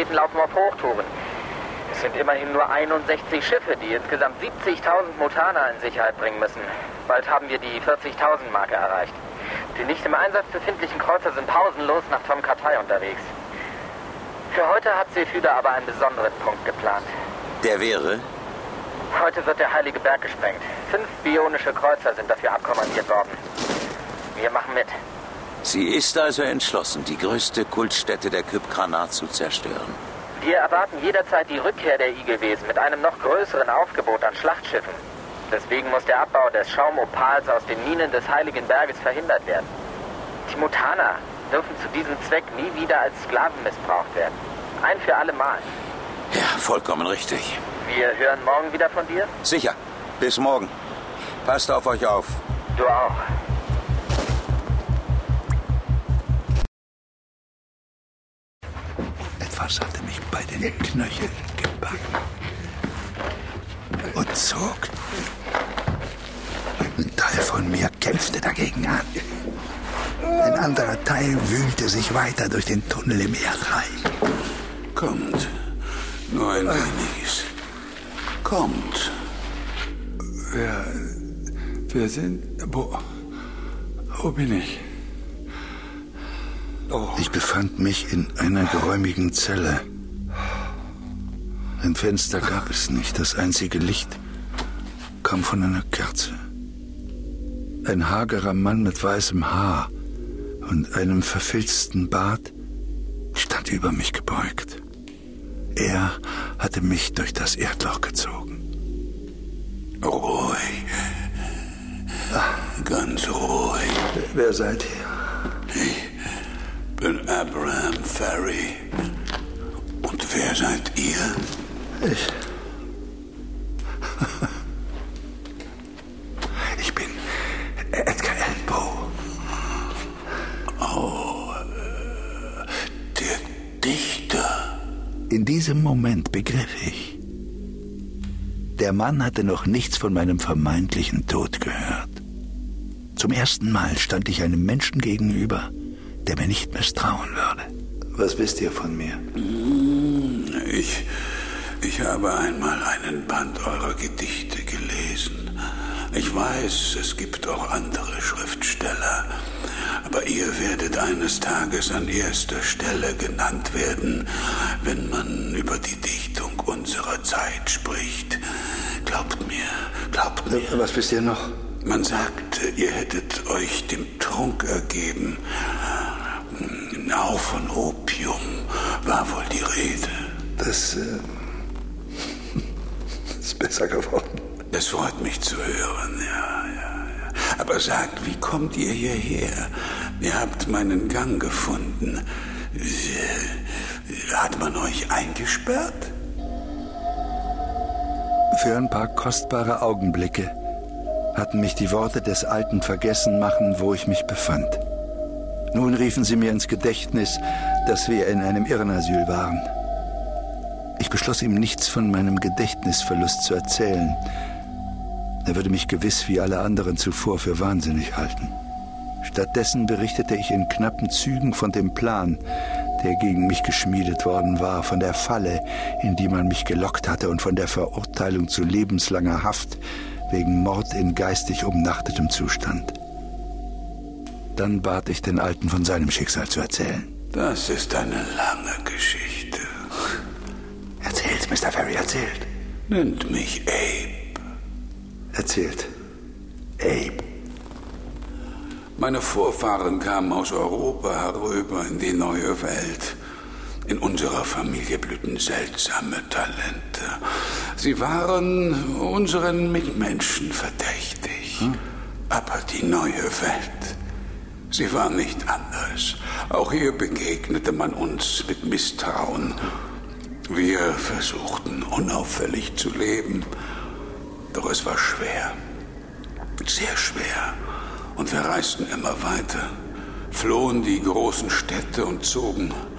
Aktivitäten laufen auf Hochtouren. Es sind immerhin nur 61 Schiffe, die insgesamt 70.000 Mutaner in Sicherheit bringen müssen. Bald haben wir die 40.000 Marke erreicht. Die nicht im Einsatz befindlichen Kreuzer sind pausenlos nach Tom Kartei unterwegs. Für heute hat Seefüder aber einen besonderen Punkt geplant. Der wäre? Heute wird der Heilige Berg gesprengt. Fünf bionische Kreuzer sind dafür abkommandiert worden. Wir machen mit. Sie ist also entschlossen, die größte Kultstätte der Kypkranat zu zerstören. Wir erwarten jederzeit die Rückkehr der Igelwesen mit einem noch größeren Aufgebot an Schlachtschiffen. Deswegen muss der Abbau des Schaumopals aus den Minen des Heiligen Berges verhindert werden. Die Mutaner dürfen zu diesem Zweck nie wieder als Sklaven missbraucht werden. Ein für alle Mal. Ja, vollkommen richtig. Wir hören morgen wieder von dir? Sicher. Bis morgen. Passt auf euch auf. Du auch. Etwas hatte mich bei den Knöcheln gebacken und zog. Ein Teil von mir kämpfte dagegen an. Ein anderer Teil wühlte sich weiter durch den Tunnel im Erdreich. Kommt. Nur ein weniges. Kommt. Wer. Wer sind. Wo. Wo bin ich? Ich befand mich in einer geräumigen Zelle. Ein Fenster gab es nicht. Das einzige Licht kam von einer Kerze. Ein hagerer Mann mit weißem Haar und einem verfilzten Bart stand über mich gebeugt. Er hatte mich durch das Erdloch gezogen. Ruhig. Ganz ruhig. Wer seid ihr? Ich bin Abraham Ferry. Und wer seid ihr? Ich. Ich bin Edgar Allan Poe. Oh, äh, der Dichter. In diesem Moment begriff ich. Der Mann hatte noch nichts von meinem vermeintlichen Tod gehört. Zum ersten Mal stand ich einem Menschen gegenüber, der mir nicht misstrauen würde. Was wisst ihr von mir? Ich, ich habe einmal einen Band eurer Gedichte gelesen. Ich weiß, es gibt auch andere Schriftsteller, aber ihr werdet eines Tages an erster Stelle genannt werden, wenn man über die Dichtung unserer Zeit spricht. Glaubt mir, glaubt mir. Was wisst ihr noch? Man sagt, ihr hättet euch dem Trunk ergeben. Auch von Opium war wohl die Rede. Das äh, ist besser geworden. Es freut mich zu hören, ja, ja, ja. Aber sagt, wie kommt ihr hierher? Ihr habt meinen Gang gefunden. Äh, Hat man euch eingesperrt? Für ein paar kostbare Augenblicke hatten mich die Worte des Alten vergessen machen, wo ich mich befand. Nun riefen sie mir ins Gedächtnis, dass wir in einem Irrenasyl waren. Ich beschloss ihm nichts von meinem Gedächtnisverlust zu erzählen. Er würde mich gewiss wie alle anderen zuvor für wahnsinnig halten. Stattdessen berichtete ich in knappen Zügen von dem Plan, der gegen mich geschmiedet worden war, von der Falle, in die man mich gelockt hatte und von der Verurteilung zu lebenslanger Haft wegen Mord in geistig umnachtetem Zustand. Dann bat ich den Alten von seinem Schicksal zu erzählen. Das ist eine lange Geschichte. Erzählt, Mr. Ferry, erzählt. Nennt mich Abe. Erzählt. Abe. Meine Vorfahren kamen aus Europa herüber in die neue Welt. In unserer Familie blühten seltsame Talente. Sie waren unseren Mitmenschen verdächtig. Hm? Aber die neue Welt, sie war nicht anders. Auch hier begegnete man uns mit Misstrauen. Wir versuchten unauffällig zu leben, doch es war schwer, sehr schwer. Und wir reisten immer weiter, flohen die großen Städte und zogen